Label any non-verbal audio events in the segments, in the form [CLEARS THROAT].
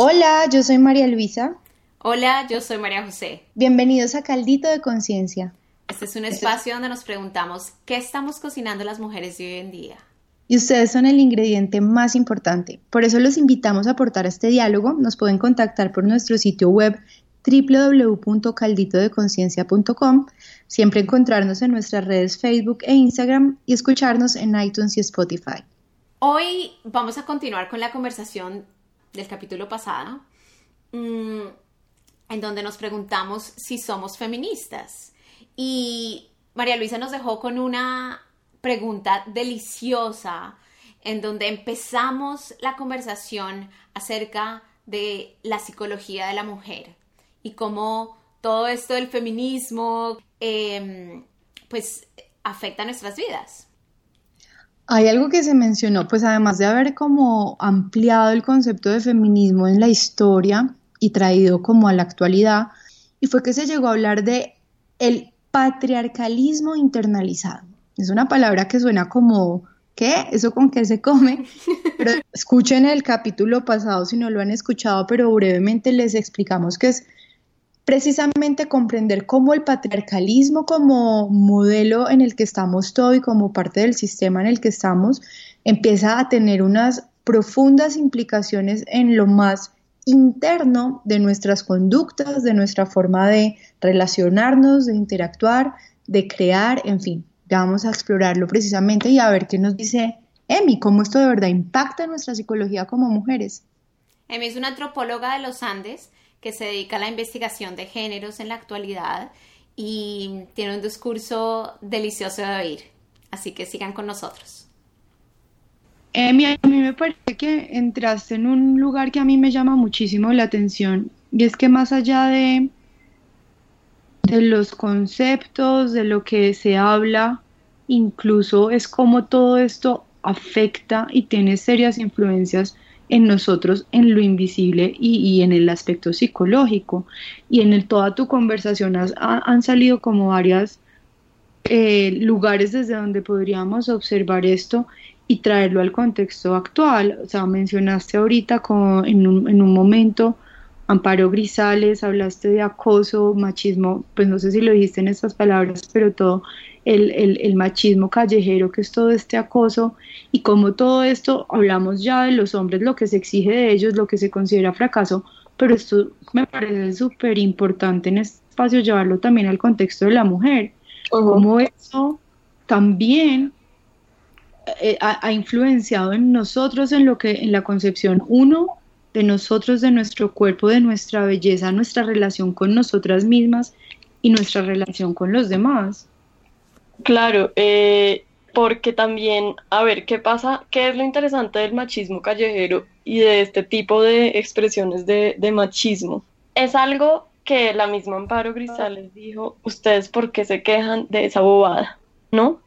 Hola, yo soy María Luisa. Hola, yo soy María José. Bienvenidos a Caldito de Conciencia. Este es un espacio donde nos preguntamos qué estamos cocinando las mujeres de hoy en día. Y ustedes son el ingrediente más importante. Por eso los invitamos a aportar a este diálogo. Nos pueden contactar por nuestro sitio web www.calditodeconciencia.com, siempre encontrarnos en nuestras redes Facebook e Instagram y escucharnos en iTunes y Spotify. Hoy vamos a continuar con la conversación del capítulo pasado, mm, en donde nos preguntamos si somos feministas. Y María Luisa nos dejó con una pregunta deliciosa en donde empezamos la conversación acerca de la psicología de la mujer y cómo todo esto del feminismo em, pues afecta nuestras vidas. Hay algo que se mencionó, pues además de haber como ampliado el concepto de feminismo en la historia y traído como a la actualidad, y fue que se llegó a hablar de el patriarcalismo internalizado. Es una palabra que suena como, ¿qué? ¿Eso con qué se come? Pero [LAUGHS] escuchen el capítulo pasado si no lo han escuchado, pero brevemente les explicamos que es precisamente comprender cómo el patriarcalismo como modelo en el que estamos todos y como parte del sistema en el que estamos empieza a tener unas profundas implicaciones en lo más interno de nuestras conductas, de nuestra forma de relacionarnos, de interactuar, de crear, en fin. Ya vamos a explorarlo precisamente y a ver qué nos dice Emi, cómo esto de verdad impacta en nuestra psicología como mujeres. Emi es una antropóloga de los Andes que se dedica a la investigación de géneros en la actualidad y tiene un discurso delicioso de oír. Así que sigan con nosotros. Emi, a mí me parece que entraste en un lugar que a mí me llama muchísimo la atención y es que más allá de, de los conceptos, de lo que se habla, incluso es como todo esto afecta y tiene serias influencias en nosotros, en lo invisible y, en el aspecto psicológico. Y en el, toda tu conversación han salido como varios eh, lugares desde donde podríamos observar esto y traerlo al contexto actual. O sea, mencionaste ahorita con, en, un, en un momento Amparo Grisales, hablaste de acoso, machismo, pues no sé si lo dijiste en estas palabras, pero todo el, el, el, machismo callejero, que es todo este acoso, y como todo esto, hablamos ya de los hombres, lo que se exige de ellos, lo que se considera fracaso, pero esto me parece súper importante en este espacio llevarlo también al contexto de la mujer, como eso también eh, ha, ha, influenciado en nosotros, en lo que, en la concepción, uno, de nosotros, de nuestro cuerpo, de nuestra belleza, nuestra relación con nosotras mismas y nuestra relación con los demás. Claro, eh, porque también, a ver, ¿qué pasa? ¿Qué es lo interesante del machismo callejero y de este tipo de expresiones de, machismo? Es algo que la misma Amparo Grisales dijo, ustedes por qué se quejan de esa bobada, ¿no?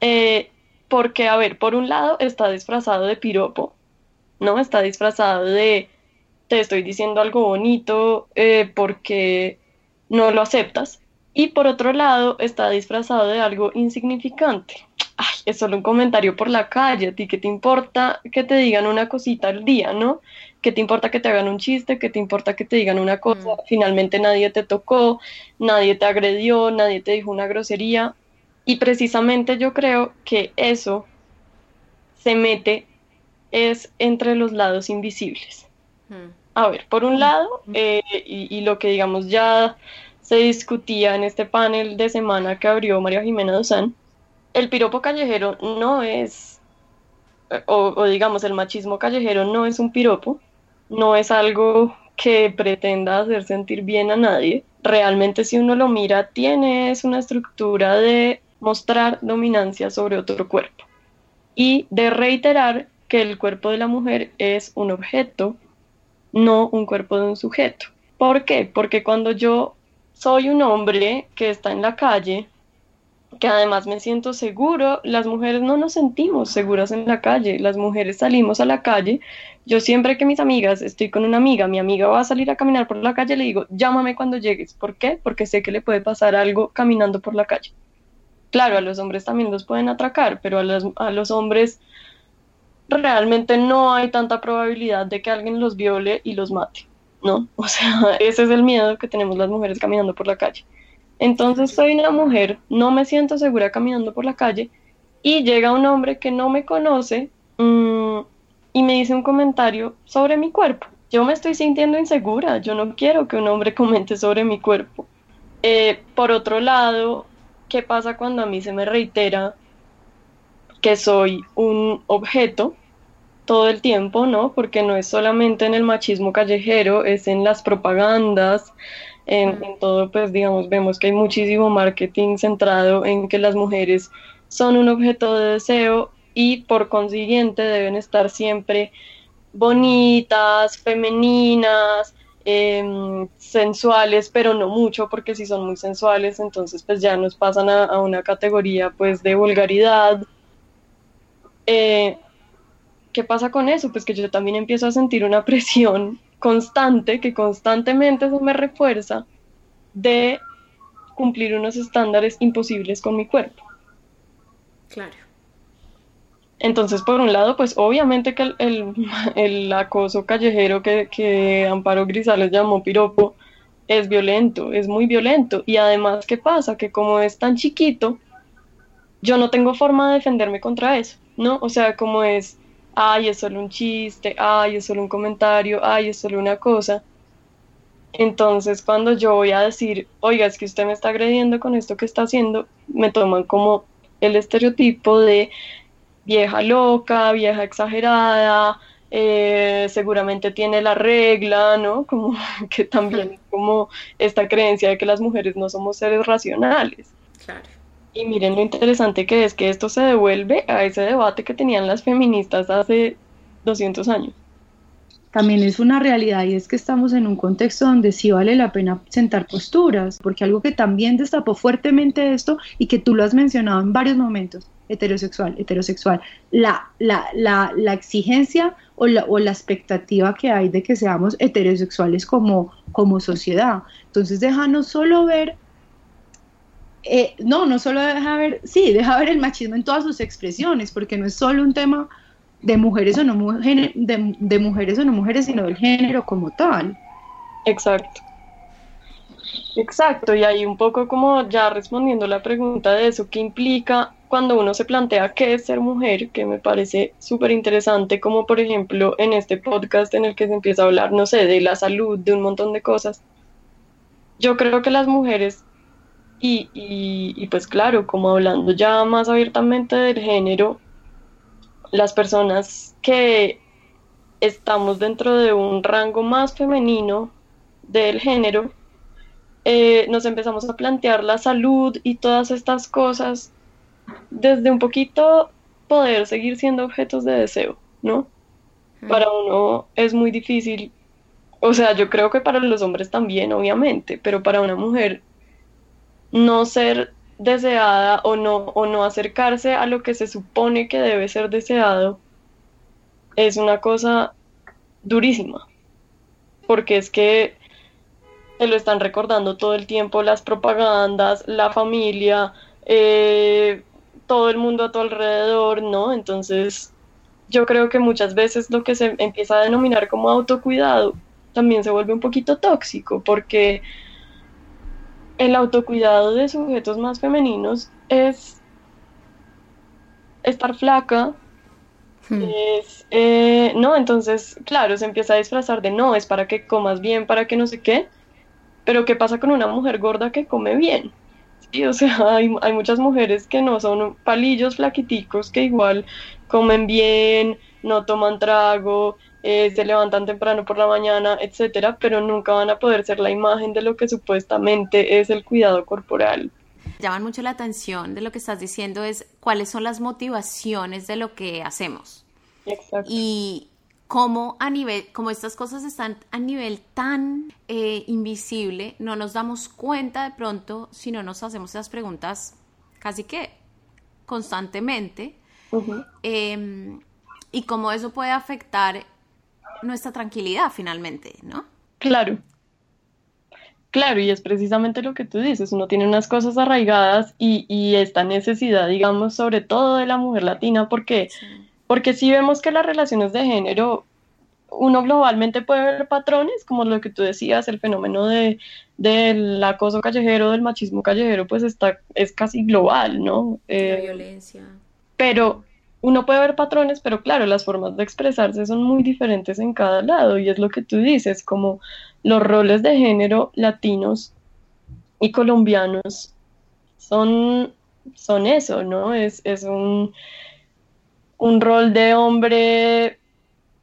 Eh, porque, a ver, por un lado está disfrazado de piropo, ¿no? Está disfrazado de te estoy diciendo algo bonito eh, porque no lo aceptas. Y por otro lado, está disfrazado de algo insignificante. Ay, es solo un comentario por la calle. ¿A ti qué te importa que te digan una cosita al día, no? ¿Qué te importa que te hagan un chiste? ¿Qué te importa que te digan una cosa? Mm. Finalmente nadie te tocó, nadie te agredió, nadie te dijo una grosería. Y precisamente yo creo que eso se mete es entre los lados invisibles. Mm. A ver, por un lado, eh, y, lo que digamos ya se discutía en este panel de semana que abrió María Jimena Dozán, el piropo callejero no es, o, digamos, el machismo callejero no es un piropo, no es algo que pretenda hacer sentir bien a nadie. Realmente si uno lo mira, tiene es una estructura de mostrar dominancia sobre otro cuerpo y de reiterar que el cuerpo de la mujer es un objeto, no un cuerpo de un sujeto. ¿Por qué? Porque cuando yo soy un hombre que está en la calle, que además me siento seguro, las mujeres no nos sentimos seguras en la calle, las mujeres salimos a la calle, yo siempre que mis amigas, estoy con una amiga, mi amiga va a salir a caminar por la calle, le digo, llámame cuando llegues, ¿por qué? Porque sé que le puede pasar algo caminando por la calle. Claro, a los hombres también los pueden atracar, pero a los, a los hombres realmente no hay tanta probabilidad de que alguien los viole y los mate, ¿no? [LAUGHS] O sea, ese es el miedo que tenemos las mujeres caminando por la calle. Entonces soy una mujer, no me siento segura caminando por la calle y llega un hombre que no me conoce mm, y me dice un comentario sobre mi cuerpo. Yo me estoy sintiendo insegura, yo no quiero que un hombre [LAUGHS] comente sobre mi cuerpo. Eh, por otro lado, ¿qué pasa cuando a mí se me reitera que soy un objeto todo el tiempo, ¿no? Porque no es solamente en el machismo callejero, es en las propagandas, en, todo, pues digamos, vemos que hay muchísimo marketing centrado en que las mujeres son un objeto de deseo y por consiguiente deben estar siempre bonitas, femeninas, em, sensuales, pero no mucho, porque si son muy sensuales, entonces pues ya nos pasan a, una categoría pues de vulgaridad. Eh, ¿Qué pasa con eso? Pues que yo también empiezo a sentir una presión constante, que constantemente se me refuerza de cumplir unos estándares imposibles con mi cuerpo. Claro. Entonces, por un lado, pues obviamente que el, [LAUGHS] acoso callejero que, que, Amparo Grisales llamó piropo es violento, es muy violento. Y además, ¿qué pasa? Que como es tan chiquito, yo no tengo forma de defenderme contra eso, ¿no? O sea, como es ay, es solo un chiste, ay, es solo un comentario, ay, es solo una cosa. Entonces, cuando yo voy a decir, oiga, es que usted me está agrediendo con esto que está haciendo, me toman como el estereotipo de vieja loca, vieja exagerada, eh, seguramente tiene la regla, ¿no? [LAUGHS] Como que también [LAUGHS] como esta creencia de que las mujeres no somos seres racionales. Claro. Y miren lo interesante que es que esto se devuelve a ese debate que tenían las feministas hace 200 años. También es una realidad y es que estamos en un contexto donde sí vale la pena sentar posturas, porque algo que también destapó fuertemente esto y que tú lo has mencionado en varios momentos, heterosexual, heterosexual, la, la, la, la exigencia o la, o la expectativa que hay de que seamos heterosexuales como, como sociedad. Entonces déjanos solo ver eh, no, no solo deja ver, sí, deja ver el machismo en todas sus expresiones, porque no es solo un tema de mujeres o no mujeres, de, mujeres o no mujeres, sino del género como tal. Exacto. Exacto, y ahí un poco como ya respondiendo la pregunta de eso, ¿qué implica cuando uno se plantea qué es ser mujer? Que me parece súper interesante, como por ejemplo en este podcast en el que se empieza a hablar, no sé, de la salud, de un montón de cosas. Yo creo que las mujeres y, pues claro, como hablando ya más abiertamente del género, las personas que estamos dentro de un rango más femenino del género, eh, nos empezamos a plantear la salud y todas estas cosas desde un poquito poder seguir siendo objetos de deseo, ¿no? Para uno es muy difícil, o sea, yo creo que para los hombres también, obviamente, pero para una mujer no ser deseada o no, o no acercarse a lo que se supone que debe ser deseado es una cosa durísima. Porque es que te lo están recordando todo el tiempo las propagandas, la familia, eh, todo el mundo a tu alrededor, ¿no? Entonces, yo creo que muchas veces lo que se empieza a denominar como autocuidado también se vuelve un poquito tóxico, porque el autocuidado de sujetos más femeninos es estar flaca, hmm. es, eh, no, entonces, claro, se empieza a disfrazar de no, es para que comas bien, para que no sé qué, pero ¿qué pasa con una mujer gorda que come bien? Sí, o sea, [LAUGHS] hay, hay muchas mujeres que no son palillos flaquiticos, que igual comen bien, no toman trago, eh, se levantan temprano por la mañana, etcétera, pero nunca van a poder ser la imagen de lo que supuestamente es el cuidado corporal. Llaman mucho la atención de lo que estás diciendo es cuáles son las motivaciones de lo que hacemos. Exacto. Y cómo a nivel, como estas cosas están a nivel tan eh, invisible, no nos damos cuenta de pronto si no nos hacemos esas preguntas casi que constantemente. Em, y cómo eso puede afectar nuestra tranquilidad finalmente, ¿no? Claro. Claro, y es precisamente lo que tú dices, uno tiene unas cosas arraigadas y, esta necesidad, digamos, sobre todo de la mujer latina, porque porque si vemos que las relaciones de género, uno globalmente puede ver patrones, como lo que tú decías, el fenómeno de, del acoso callejero, del machismo callejero, pues está, es casi global, ¿no? Eh, violencia. Pero uno puede ver patrones, pero claro, las formas de expresarse son muy diferentes en cada lado, y es lo que tú dices, como los roles de género latinos y colombianos son, son eso, ¿no? Es, es un un rol de hombre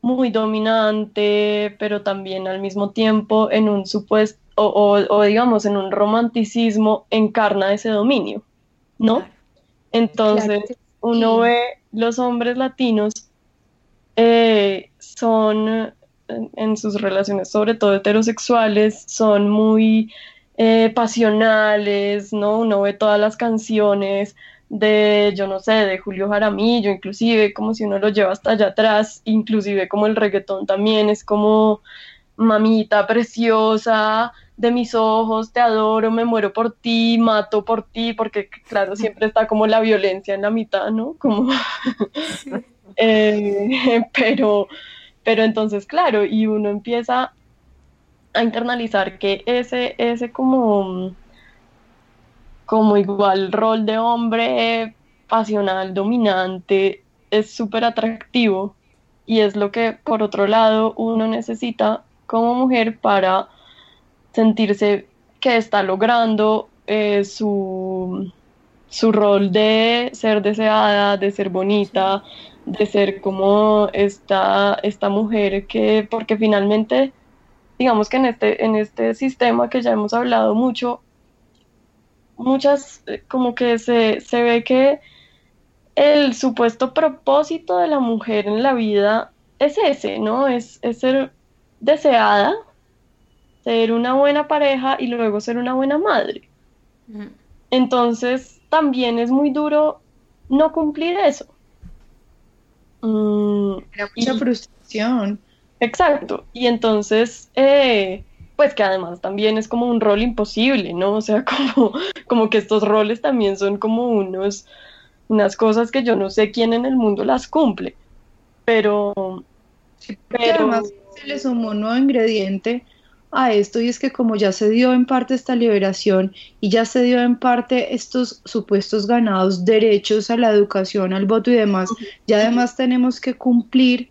muy dominante, pero también al mismo tiempo en un supuesto, o, digamos, en un romanticismo encarna ese dominio, ¿no? Entonces, uno ve los hombres latinos eh, son en, sus relaciones, sobre todo heterosexuales, son muy eh, pasionales, ¿no? Uno ve todas las canciones de, yo no sé, de Julio Jaramillo, inclusive como si uno lo lleva hasta allá atrás, inclusive como el reggaetón también es como mamita preciosa, de mis ojos, te adoro, me muero por ti, mato por ti, porque claro, siempre está como la violencia en la mitad, ¿no? Como, [LAUGHS] eh, pero, pero entonces, claro, y uno empieza a internalizar que ese, ese como como igual rol de hombre pasional, dominante, es súper atractivo y es lo que por otro lado uno necesita como mujer para sentirse que está logrando eh, su, su rol de ser deseada, de ser bonita, de ser como esta, esta mujer que, porque finalmente, digamos que en este, en este sistema que ya hemos hablado mucho, muchas, eh, como que se, se ve que el supuesto propósito de la mujer en la vida es ese, ¿no? Es, ser deseada, ser una buena pareja y luego ser una buena madre. Entonces, también es muy duro no cumplir eso. Mm, mucha frustración. Exacto. Y entonces, eh, pues que además también es como un rol imposible, ¿no? O sea, [LAUGHS] como, como que estos roles también son como unos, unas cosas que yo no sé quién en el mundo las cumple, pero... pero... además se le sumó un nuevo ingrediente a esto y es que como ya se dio en parte esta liberación y ya se dio en parte estos supuestos ganados derechos a la educación, al voto y demás, ya además tenemos que cumplir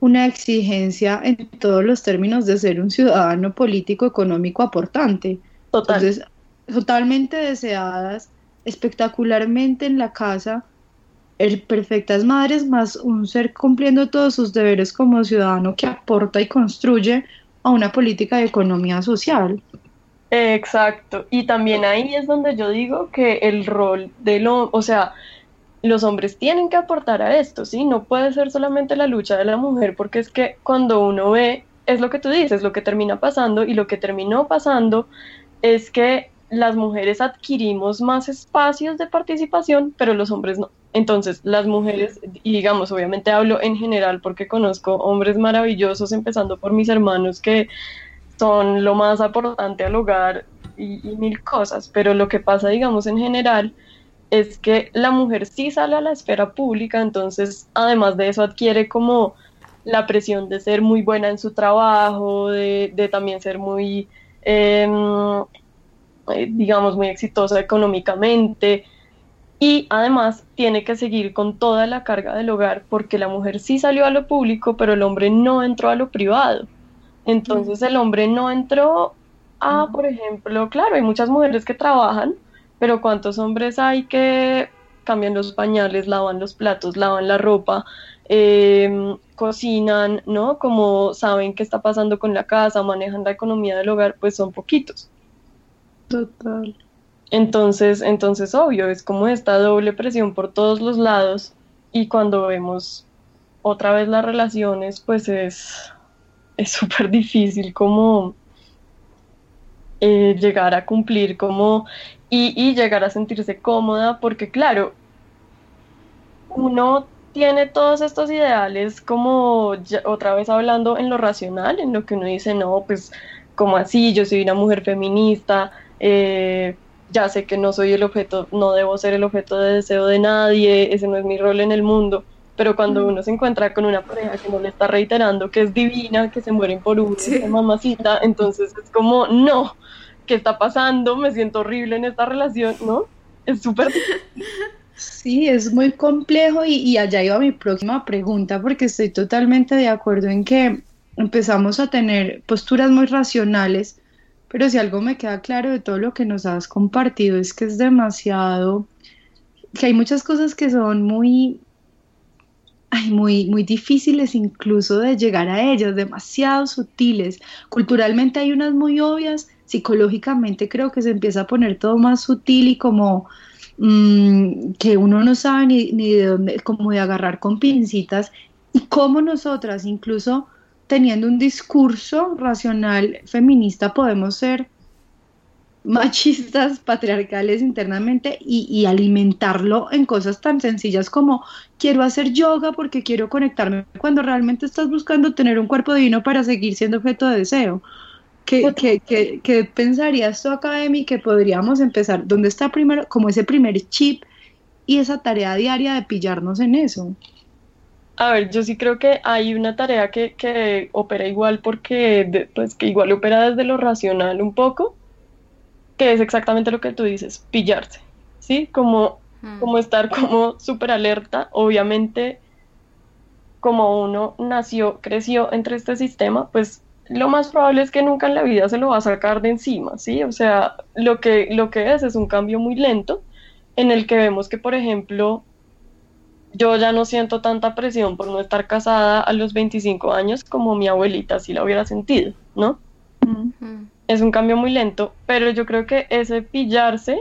una exigencia en todos los términos de ser un ciudadano político, económico, aportante. Entonces, totalmente deseadas, espectacularmente en la casa, el perfectas madres, más un ser cumpliendo todos sus deberes como ciudadano que aporta y construye a una política de economía social. Exacto, y también ahí es donde yo digo que el rol de lo, o sea, los hombres tienen que aportar a esto, ¿sí? No puede ser solamente la lucha de la mujer, porque es que cuando uno ve, es lo que tú dices, lo que termina pasando, y lo que terminó pasando es que las mujeres adquirimos más espacios de participación, pero los hombres no. Entonces, las mujeres, y digamos, obviamente hablo en general porque conozco hombres maravillosos, empezando por mis hermanos que son lo más aportante al hogar y, mil cosas, pero lo que pasa, digamos, en general es que la mujer sí sale a la esfera pública, entonces además de eso adquiere como la presión de ser muy buena en su trabajo, de, también ser muy, em, eh, digamos, muy exitosa económicamente. Y además tiene que seguir con toda la carga del hogar porque la mujer sí salió a lo público, pero el hombre no entró a lo privado. Entonces el hombre no entró a, por ejemplo, claro, hay muchas mujeres que trabajan, pero ¿cuántos hombres hay que cambian los pañales, lavan los platos, lavan la ropa, em, cocinan, ¿no? Como saben qué está pasando con la casa, manejan la economía del hogar, pues son poquitos. Total. Entonces, entonces, obvio, es como esta doble presión por todos los lados y cuando vemos otra vez las relaciones, pues es súper difícil como eh, llegar a cumplir como y, llegar a sentirse cómoda, porque claro, uno tiene todos estos ideales como otra vez hablando en lo racional, en lo que uno dice, no, pues como así, yo soy una mujer feminista, eh, ya sé que no soy el objeto, no debo ser el objeto de deseo de nadie, ese no es mi rol en el mundo, pero cuando uno se encuentra con una pareja que no le está reiterando que es divina, que se mueren por una mamacita, entonces es como, no, ¿qué está pasando? Me siento horrible en esta relación, ¿no? Es súper Sí, es muy complejo y, y, allá iba mi próxima pregunta porque estoy totalmente de acuerdo en que empezamos a tener posturas muy racionales, pero si algo me queda claro de todo lo que nos has compartido es que es demasiado, que hay muchas cosas que son muy, muy, muy difíciles incluso de llegar a ellas, demasiado sutiles. Culturalmente hay unas muy obvias, psicológicamente creo que se empieza a poner todo más sutil y como mm, que uno no sabe ni, ni de dónde, como de agarrar con pincitas y cómo nosotras incluso teniendo un discurso racional feminista podemos ser machistas, patriarcales internamente y, alimentarlo en cosas tan sencillas como quiero hacer yoga porque quiero conectarme cuando realmente estás buscando tener un cuerpo divino para seguir siendo objeto de deseo. ¿Qué, qué, pensarías tú, Academy, que podríamos empezar? ¿Dónde está primero, como ese primer chip y esa tarea diaria de pillarnos en eso? A ver, yo sí creo que hay una tarea que, que opera igual porque, pues que igual opera desde lo racional un poco, que es exactamente lo que tú dices, pillarse, ¿sí? Como, mm. como estar como súper alerta, obviamente como uno nació, creció entre este sistema, pues lo más probable es que nunca en la vida se lo va a sacar de encima, ¿sí? O sea, lo que, lo que es es un cambio muy lento en el que vemos que, por ejemplo, yo ya no siento tanta presión por no estar casada a los 25 años como mi abuelita si la hubiera sentido, ¿no? Es un cambio muy lento, pero yo creo que ese pillarse,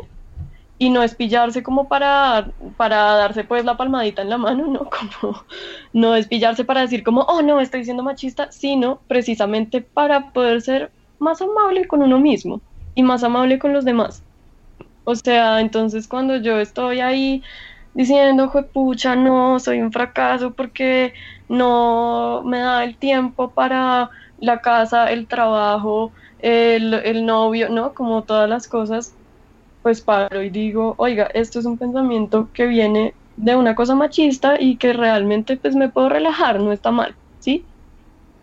y no es pillarse como para, para darse pues la palmadita en la mano, ¿no? [LAUGHS] Como, no es pillarse para decir como, oh no, estoy siendo machista, sino precisamente para poder ser más amable con uno mismo y más amable con los demás. O sea, entonces cuando yo estoy ahí diciendo, pucha, no, soy un fracaso porque no me da el tiempo para la casa, el trabajo, el, el novio, ¿no? Como todas las cosas, pues paro y digo, oiga, esto es un pensamiento que viene de una cosa machista y que realmente pues me puedo relajar, no está mal, ¿sí?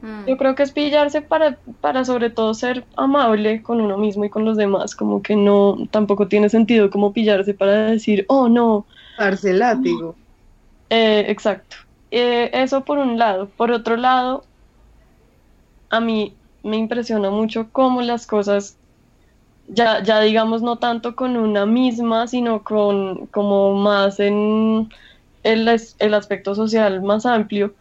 Mm. Yo creo que es pillarse para, para sobre todo ser amable con uno mismo y con los demás, como que no, tampoco tiene sentido como pillarse para decir, oh no, Darse. Eh, exacto. Eh, eso por un lado. Por otro lado, a mí me impresiona mucho cómo las cosas, ya, ya digamos, no tanto con una misma, sino con como más en el, el aspecto social más amplio.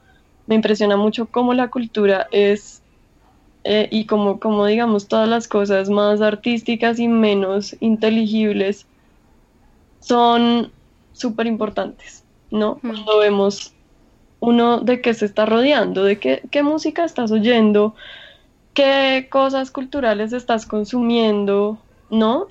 Me impresiona mucho cómo la cultura es eh, y como, como digamos todas las cosas más artísticas y menos inteligibles son súper importantes, ¿no? Cuando vemos uno de qué se está rodeando, de qué, qué música estás oyendo, qué cosas culturales estás consumiendo, ¿no?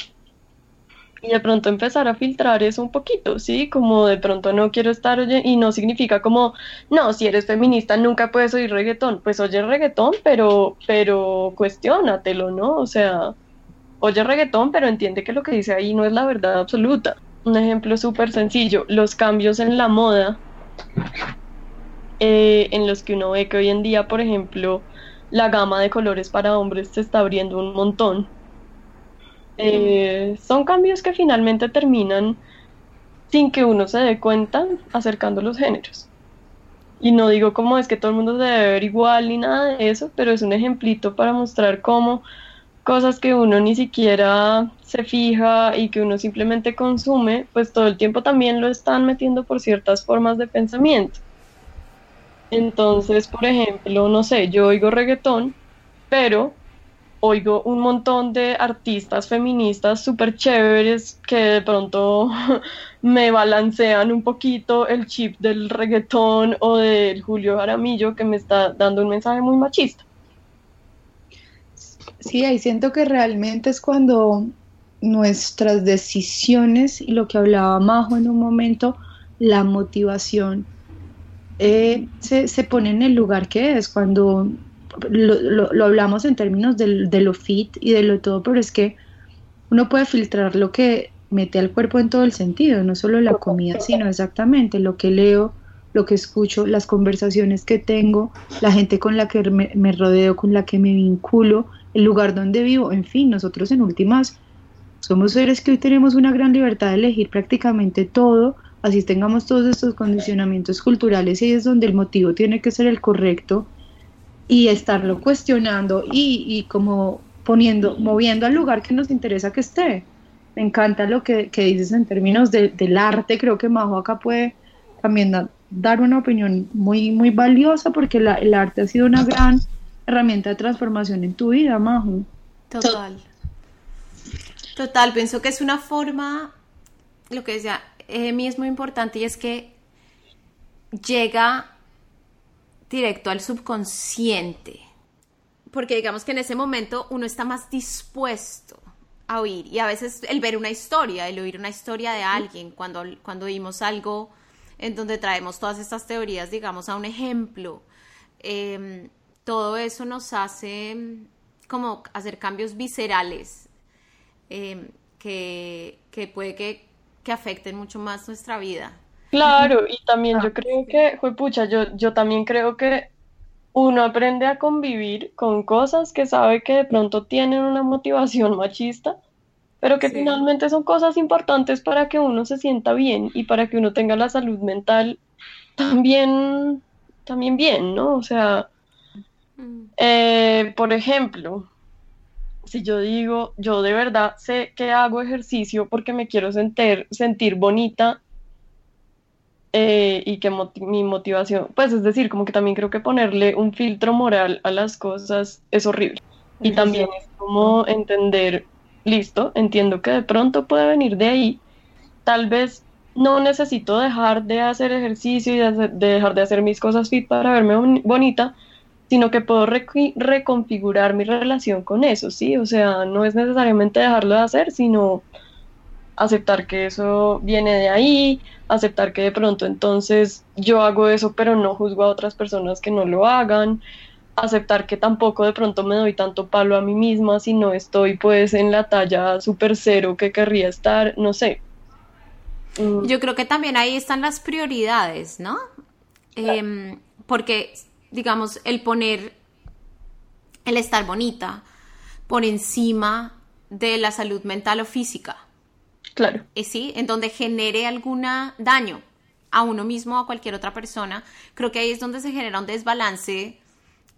Y de pronto empezar a filtrar eso un poquito, ¿sí? Como de pronto no quiero estar oyendo, y no significa como, no, si eres feminista nunca puedes oír reggaetón. Pues oye reggaetón, pero, pero cuestiónatelo, ¿no? O sea, oye reggaetón, pero entiende que lo que dice ahí no es la verdad absoluta un ejemplo súper sencillo, los cambios en la moda, eh, en los que uno ve que hoy en día, por ejemplo, la gama de colores para hombres se está abriendo un montón. Eh, son cambios que finalmente terminan sin que uno se dé cuenta acercando los géneros. Y no digo como es que todo el mundo se debe ver igual ni nada de eso, pero es un ejemplito para mostrar cómo cosas que uno ni siquiera se fija y que uno simplemente consume, pues todo el tiempo también lo están metiendo por ciertas formas de pensamiento. Entonces, por ejemplo, no sé, yo oigo reggaetón, pero oigo un montón de artistas feministas súper chéveres que de pronto [LAUGHS] me balancean un poquito el chip del reggaetón o del Julio Jaramillo que me está dando un mensaje muy machista. Sí, ahí siento que realmente es cuando nuestras decisiones y lo que hablaba Majo en un momento, la motivación eh, se, se, pone en el lugar que es, cuando lo, lo, hablamos en términos de, de, lo fit y de lo todo, pero es que uno puede filtrar lo que mete al cuerpo en todo el sentido, no solo la comida, sino exactamente lo que leo, lo que escucho, las conversaciones que tengo, la gente con la que me, rodeo, con la que me vinculo, el lugar donde vivo, en fin, nosotros en últimas somos seres que hoy tenemos una gran libertad de elegir prácticamente todo, así tengamos todos estos condicionamientos culturales y es donde el motivo tiene que ser el correcto y estarlo cuestionando y, como poniendo, moviendo al lugar que nos interesa que esté. Me encanta lo que, dices en términos del arte, creo que Majo acá puede también dar una opinión muy, muy valiosa porque el arte ha sido una gran herramienta de transformación en tu vida, Majo. Total. Total, pienso que es una forma, lo que decía, mí es muy importante y es que llega directo al subconsciente, porque digamos que en ese momento uno está más dispuesto a oír y a veces el ver una historia, el oír una historia de alguien, cuando, cuando oímos algo en donde traemos todas estas teorías, digamos, a un ejemplo, em, todo eso nos hace em, como hacer cambios viscerales em, que, que, puede que, que afecten mucho más nuestra vida. Claro, y también yo creo que, fue pucha, yo, yo también creo que uno aprende a convivir con cosas que sabe que de pronto tienen una motivación machista, pero que finalmente son cosas importantes para que uno se sienta bien y para que uno tenga la salud mental también, también bien, ¿no? O sea, mm. eh, por ejemplo, si yo digo, yo de verdad sé que hago ejercicio porque me quiero sentir, sentir bonita eh, y que mi motivación, pues es decir, como que también creo que ponerle un filtro moral a las cosas es horrible. Y también es como entender, listo, entiendo que de pronto puede venir de ahí, tal vez no necesito dejar de hacer ejercicio y de, dejar de hacer mis cosas fit para verme bonita, sino que puedo reconfigurar mi relación con eso, ¿sí? O sea, no es necesariamente dejarlo de hacer, sino aceptar que eso viene de ahí, aceptar que de pronto entonces yo hago eso pero no juzgo a otras personas que no lo hagan, aceptar que tampoco de pronto me doy tanto palo a mí misma si no estoy pues en la talla super cero que querría estar, no sé. Mm. Yo creo que también ahí están las prioridades, ¿no? Em, porque, digamos, el poner, el estar bonita por encima de la salud mental o física Claro. Eh, sí, en donde genere algún daño a uno mismo o a cualquier otra persona, creo que ahí es donde se genera un desbalance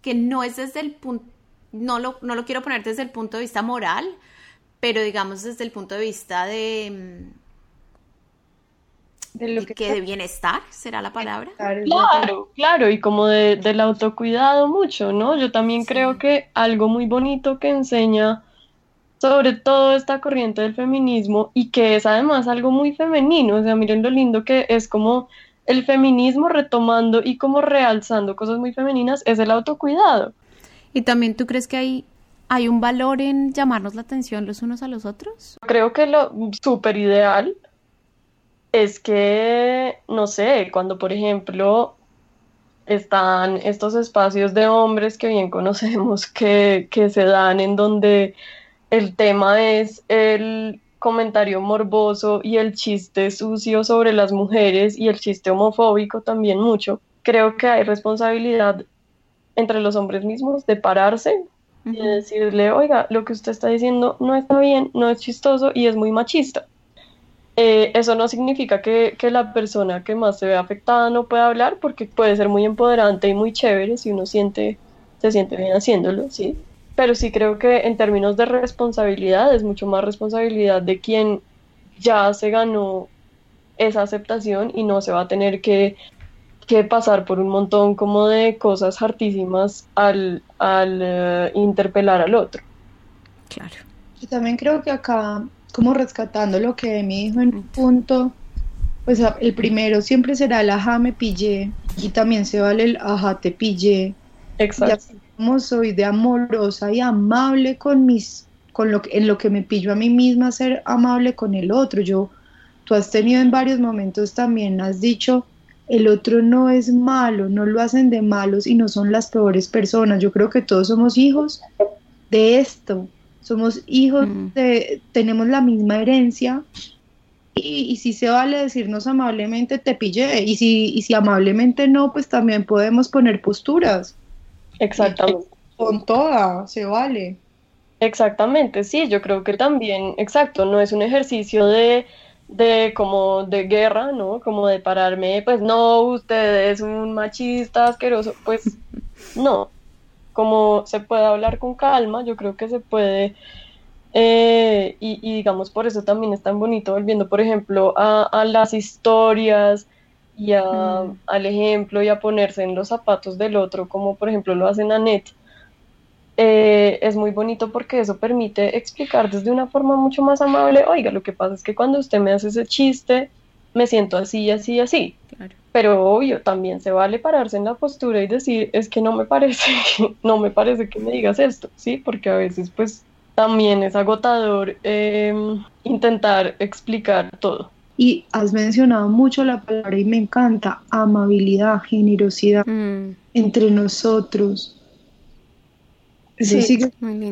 que no es desde el punto, no lo, no lo quiero poner desde el punto de vista moral, pero digamos desde el punto de vista de... De lo que, de bienestar, será la palabra. Claro, claro, y como de, del autocuidado mucho, ¿no? Yo también creo que algo muy bonito que enseña sobre todo esta corriente del feminismo y que es además algo muy femenino, o sea, miren lo lindo que es como el feminismo retomando y como realzando cosas muy femeninas es el autocuidado. ¿Y también tú crees que hay, hay un valor en llamarnos la atención los unos a los otros? Creo que lo súper ideal es que, no sé, cuando por ejemplo están estos espacios de hombres que bien [LAUGHS] conocemos que, que se dan en donde el tema es el comentario morboso y el chiste sucio sobre las mujeres y el chiste homofóbico también mucho. Creo que hay responsabilidad entre los hombres mismos de pararse y decirle, oiga, lo que usted está diciendo no está bien, no es chistoso y es muy machista. Eh, eso no significa que, que, la persona que más se ve afectada no pueda hablar, porque puede ser muy empoderante y muy chévere si uno siente, se siente bien haciéndolo, ¿sí? pero sí creo que en términos de responsabilidad es mucho más responsabilidad de quien ya se ganó esa aceptación y no se va a tener que, pasar por un montón como de cosas hartísimas al, eh, interpelar al otro. Claro. Yo también creo que acá, como rescatando lo que me dijo en un punto, pues el primero siempre será el ajá me pillé y también se vale el ajá te pillé. Exacto soy de amorosa y amable con mis, con lo que, en lo que me pillo a mí misma ser amable con el otro. Yo, tú has tenido en varios momentos también, has dicho, el otro no es malo, no lo hacen de malos y no son las peores personas. Yo creo que todos somos hijos de esto, somos hijos mm. de, tenemos la misma herencia y, si se vale decirnos amablemente te pillé y si, y si amablemente no, pues también podemos poner posturas. Exactamente. Con toda, se vale. Exactamente, sí, yo creo que también, exacto, no es un ejercicio de, de como de guerra, ¿no? Como de pararme, pues no, usted es un machista asqueroso, pues no, como se puede hablar con calma, yo creo que se puede eh, y, digamos, por eso también es tan bonito volviendo, por ejemplo, a, las historias y mm. al ejemplo y a ponerse en los zapatos del otro, como por ejemplo lo hacen Annette. Eh, es muy bonito porque eso permite explicar desde una forma mucho más amable, oiga, lo que pasa es que cuando usted me hace ese chiste, me siento así, así, así. Pero obvio, también se vale pararse en la postura y decir, es que no me parece, [LAUGHS] no me parece que me digas esto, ¿sí? Porque a veces pues también es agotador em, intentar explicar todo. Y has mencionado mucho la palabra y me encanta, amabilidad, generosidad mm. entre nosotros. Sí, sí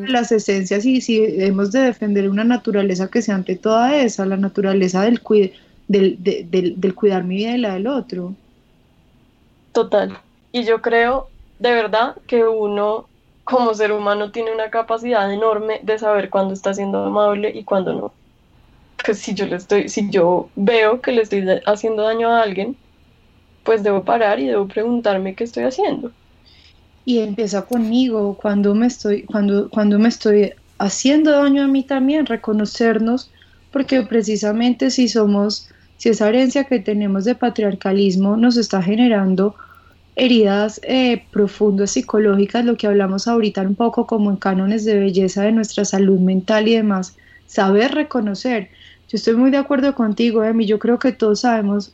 las esencias y si hemos de defender una naturaleza que sea ante toda esa, la naturaleza del, del, del, del cuidar mi vida y la del otro. Total. Y yo creo de verdad que uno como ser humano tiene una capacidad enorme de saber cuándo está siendo amable y cuándo no. Que si yo le estoy, si yo veo que le estoy haciendo daño a alguien, pues debo parar y debo preguntarme qué estoy haciendo. Y empieza conmigo, cuando me estoy, cuando, cuando me estoy haciendo daño a mí también, reconocernos, porque precisamente si somos, si esa herencia que tenemos de patriarcalismo nos está generando heridas eh, profundas psicológicas, lo que hablamos ahorita un poco como en cánones de belleza de nuestra salud mental y demás, saber reconocer. Yo estoy muy de acuerdo contigo, Emi, yo creo que todos sabemos,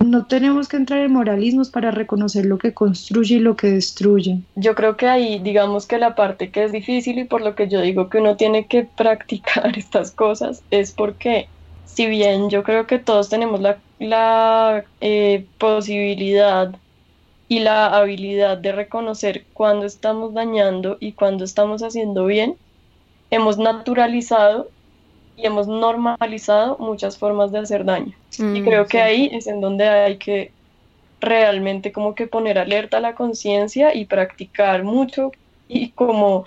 no tenemos que entrar en moralismos para reconocer lo que construye y lo que destruye. Yo creo que ahí, digamos que la parte que es difícil y por lo que yo digo que uno tiene que [LAUGHS] practicar estas cosas es porque si bien yo creo que todos tenemos la, la eh, posibilidad y la habilidad de reconocer cuando estamos dañando y cuando estamos haciendo bien, hemos naturalizado y hemos normalizado muchas formas de hacer daño. y mm, creo que ahí es en donde hay que realmente como que poner alerta a la conciencia y practicar mucho y como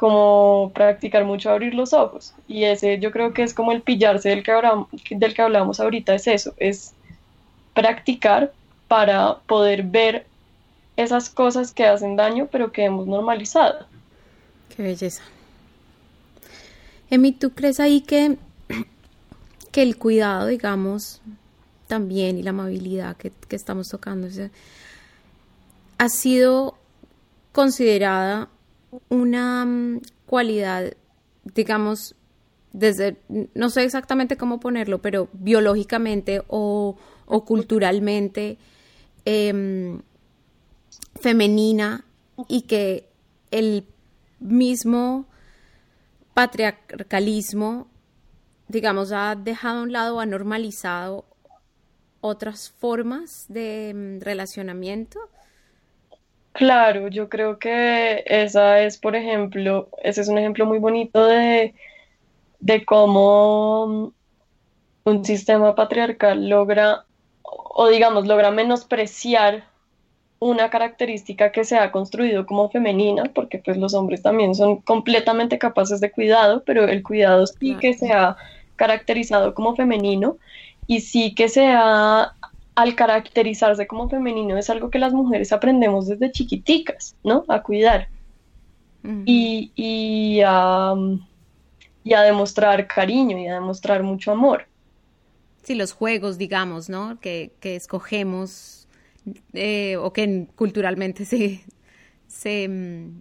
como practicar mucho abrir los ojos. Y ese yo creo que es como el pillarse del que, hablamos, del que ahorita, es eso, es practicar para poder ver esas cosas que hacen daño, pero que hemos normalizado. Qué belleza. Emi, ¿tú crees ahí que, [CLEARS THROAT] que el cuidado, digamos, también y la amabilidad que, estamos tocando, ha sido considerada una mm, cualidad, digamos, desde, no sé exactamente cómo ponerlo, pero biológicamente o, culturalmente Em, femenina y que el mismo patriarcalismo, digamos, ha dejado a un lado, ha normalizado otras formas de em, relacionamiento? Claro, yo creo que esa es, por ejemplo, ese es un ejemplo muy bonito de, de cómo un sistema patriarcal logra o digamos logra menospreciar una característica que se ha construido como femenina, porque pues los hombres también son completamente capaces de cuidado, pero el cuidado sí que se ha caracterizado como femenino y sí que se ha, al caracterizarse como femenino, es algo que las mujeres aprendemos desde chiquiticas, ¿no? A cuidar y, y, a, y a demostrar cariño y a demostrar mucho amor. Sí, los juegos, digamos, ¿no? Que, que escogemos eh, o que culturalmente se, se, mm,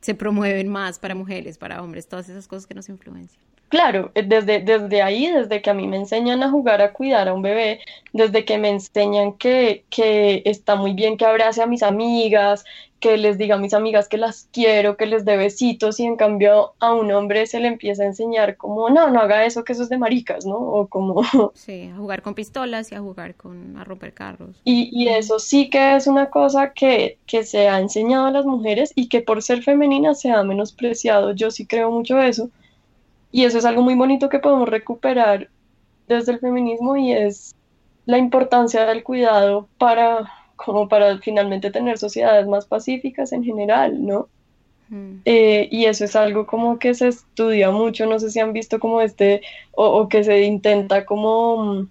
se promueven más para mujeres, para hombres, todas esas cosas que nos influencian. Claro, eh, desde, desde ahí, desde que a mí me enseñan a jugar a cuidar a un bebé, desde que me enseñan que, que está muy bien que abrace a mis amigas, que les diga a mis amigas que las quiero, que les dé besitos, y en cambio a un hombre se le empieza a enseñar como, no, no haga eso, que eso es de maricas, ¿no? O como... [LAUGHS] Sí, a jugar con pistolas y a jugar con, a romper carros. Y, y eso sí que es una cosa que, que se ha enseñado a las mujeres y que por ser femenina se ha menospreciado, yo sí creo mucho eso y eso es algo muy bonito que podemos recuperar desde el feminismo y es la importancia del cuidado para como para finalmente tener sociedades más pacíficas en general, ¿no? Mm. Eh, y eso es algo como que se estudia mucho, no sé si han visto como este, o, que se intenta como mm,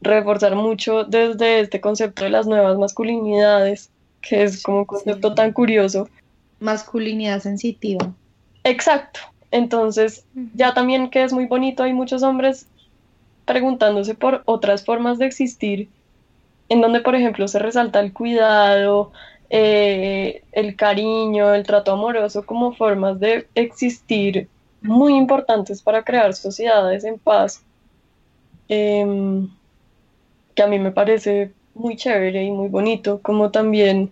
reforzar mucho desde este concepto de las nuevas masculinidades, que es como un concepto tan curioso. Masculinidad sensitiva. Exacto. Entonces, ya también que es muy bonito, hay muchos hombres preguntándose por otras formas de existir, en donde, por ejemplo, se resalta el cuidado, eh, el cariño, el trato amoroso como formas de existir muy importantes para crear sociedades en paz, em, que a mí me parece muy chévere y muy bonito, como también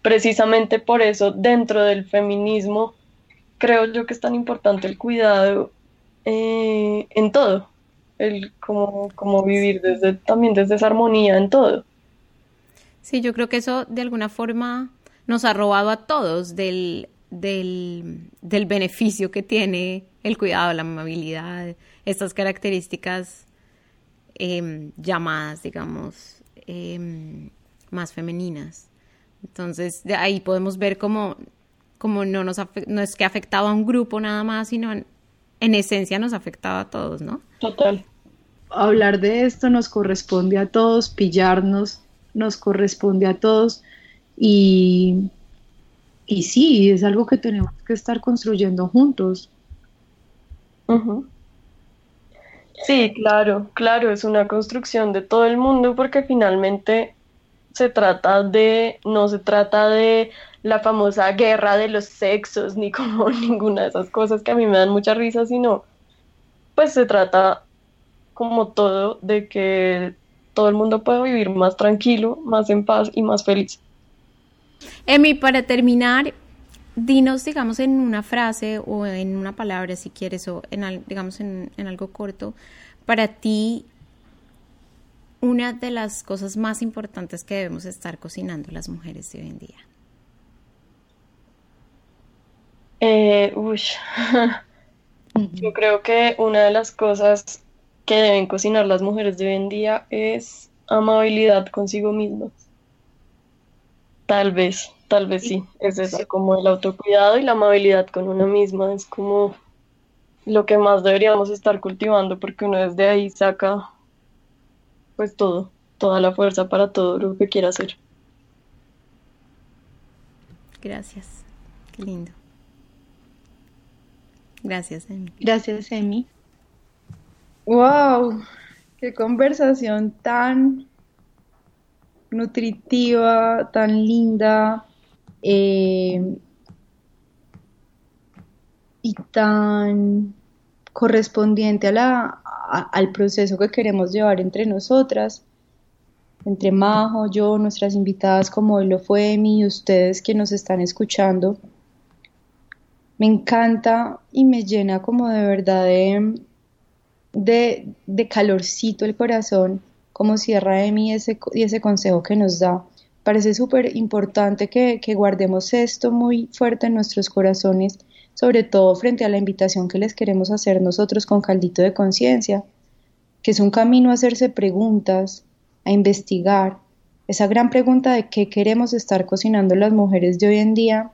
precisamente por eso dentro del feminismo creo yo que es tan importante el cuidado eh, en todo, el como, como vivir desde también desde esa armonía en todo. Sí, yo creo que eso de alguna forma nos ha robado a todos del, del, beneficio que tiene el cuidado, la amabilidad, estas características em, llamadas, digamos, em, más femeninas. Entonces, de ahí podemos ver cómo, cómo no, nos no es que ha afectado a un grupo nada más, sino en, en esencia nos ha afectado a todos, ¿no? Total. Hablar de esto nos corresponde a todos, pillarnos nos corresponde a todos y, y sí, es algo que tenemos que estar construyendo juntos. Sí, claro, claro, es una construcción de todo el mundo porque finalmente se trata de, no se trata de la famosa guerra de los sexos ni [LAUGHS] como ninguna de esas cosas que a mí me dan mucha risa, sino pues se trata como todo de que todo el mundo puede vivir más tranquilo, más en paz y más feliz. Emi, para terminar, dinos, digamos, en una frase o en una palabra, si quieres, o en, digamos, en, en algo corto, para ti, una de las cosas más importantes que debemos estar cocinando las mujeres de hoy en día. Eh, Yo creo que una de las cosas que deben cocinar las mujeres de hoy en día es amabilidad consigo mismas. Tal vez, tal vez sí, es eso, como el autocuidado y la amabilidad con una misma, es como lo que más deberíamos estar cultivando porque uno desde ahí saca pues todo, toda la fuerza para todo lo que quiera hacer. Gracias, qué lindo. Gracias, Emi. Gracias, Emi. ¡Wow! ¡Qué conversación tan nutritiva, tan linda eh, y tan correspondiente a la, al proceso que queremos llevar entre nosotras, entre Majo, yo, nuestras invitadas como hoy lo fue Emi y ustedes que nos están escuchando. Me encanta y me llena como de verdad de, de, de calorcito el corazón, como cierra Emi ese, y ese consejo que nos da. Parece súper importante que, que guardemos esto muy fuerte en nuestros corazones, sobre todo frente a la invitación que les queremos hacer nosotros con Caldito de Conciencia, que es un camino a hacerse preguntas, a investigar, esa gran pregunta de qué queremos estar cocinando las mujeres de hoy en día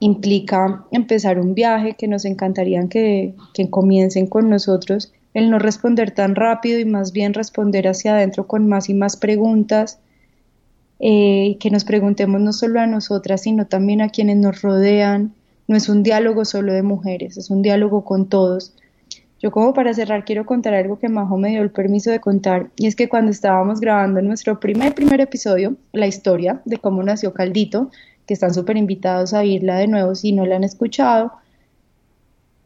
implica empezar un viaje que nos encantaría que, que comiencen con nosotros, el no responder tan rápido y más bien responder hacia adentro con más y más preguntas, eh, que nos preguntemos no solo a nosotras, sino también a quienes nos rodean. No es un diálogo solo de mujeres, es un diálogo con todos. Yo como para cerrar quiero contar algo que Majo me dio el permiso de contar y es que cuando estábamos grabando nuestro primer primer episodio, la historia de cómo nació Caldito, que están súper invitados a oírla de nuevo si no la han escuchado.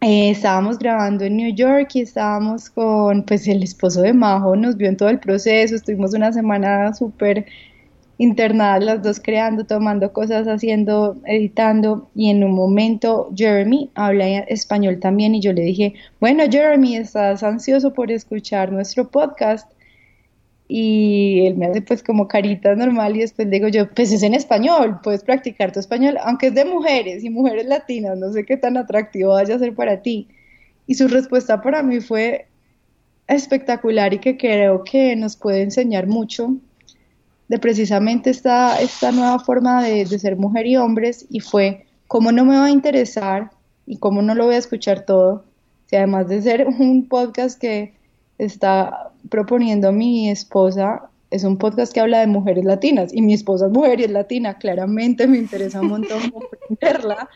Eh, estábamos grabando en New York y estábamos con pues el esposo de Majo, nos vio en todo el proceso, estuvimos una semana súper internadas las dos creando, tomando cosas, haciendo, editando y en un momento Jeremy habla español también y yo le dije, bueno Jeremy, ¿estás ansioso por escuchar nuestro podcast? y él me hace pues como carita normal y después digo yo, pues es en español, puedes practicar tu español, aunque es de mujeres y mujeres latinas, no sé qué tan atractivo vaya a ser para ti. Y su respuesta para mí fue, espectacular y que creo que nos puede enseñar mucho de precisamente esta, esta nueva forma de, de ser mujer y hombres y fue cómo no me va a interesar y cómo no lo voy a escuchar todo, si además de ser un podcast que está proponiendo mi esposa, es un podcast que habla de mujeres latinas y mi esposa es mujer y es latina, claramente me interesa un montón [LAUGHS] aprenderla,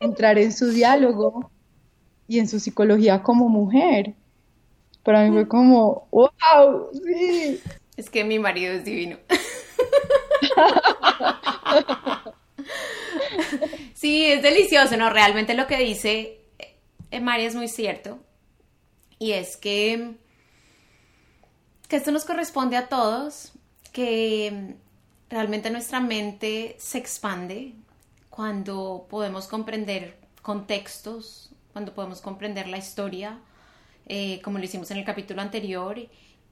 entrar en su diálogo y en su psicología como mujer. Para mí fue como, wow, sí. Es que mi marido es divino. [LAUGHS] sí, es delicioso, ¿no? Realmente lo que dice eh, María es muy cierto. Y es que que esto nos corresponde a todos, que realmente nuestra mente se expande cuando podemos comprender contextos, cuando podemos comprender la historia, eh, como lo hicimos en el capítulo anterior,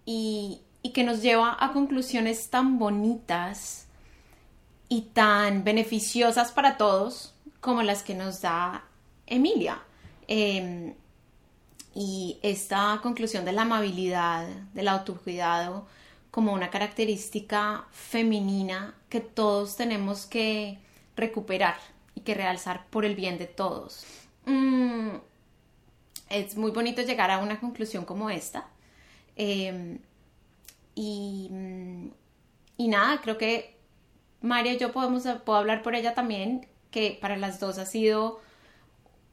y, y que nos lleva a conclusiones tan bonitas y tan beneficiosas para todos como las que nos da Emilia. Em, y esta conclusión de la amabilidad, del autocuidado, como una característica femenina que todos tenemos que recuperar y que realzar por el bien de todos. Mm, es muy bonito llegar a una conclusión como esta. Em, y, mm, y, nada, creo que María y yo podemos, puedo hablar por ella también, que para las dos ha sido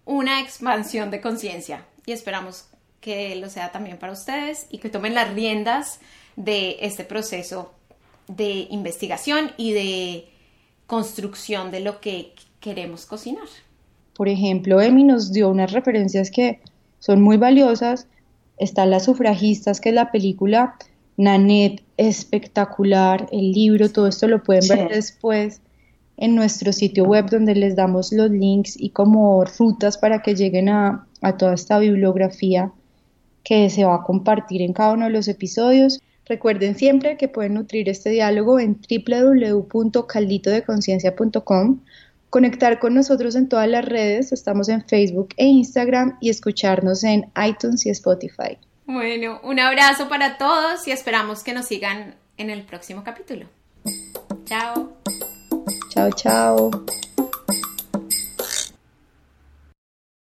una expansión de conciencia y esperamos que lo sea también para ustedes y que tomen las riendas de este proceso de investigación y de construcción de lo que queremos cocinar. Por ejemplo, Emi nos dio unas referencias que son muy valiosas. Está Las sufragistas, que es la película Nanette, espectacular, el libro, todo esto lo pueden ver después en nuestro sitio web donde les damos los links y como rutas para que lleguen a, a toda esta bibliografía que se va a compartir en cada uno de los episodios. Recuerden siempre que pueden nutrir este diálogo en www.calditodeconciencia.com, conectar con nosotros en todas las redes, estamos en Facebook e Instagram y escucharnos en iTunes y Spotify. Bueno, un abrazo para todos y esperamos que nos sigan en el próximo capítulo. Chao. Chao, chao.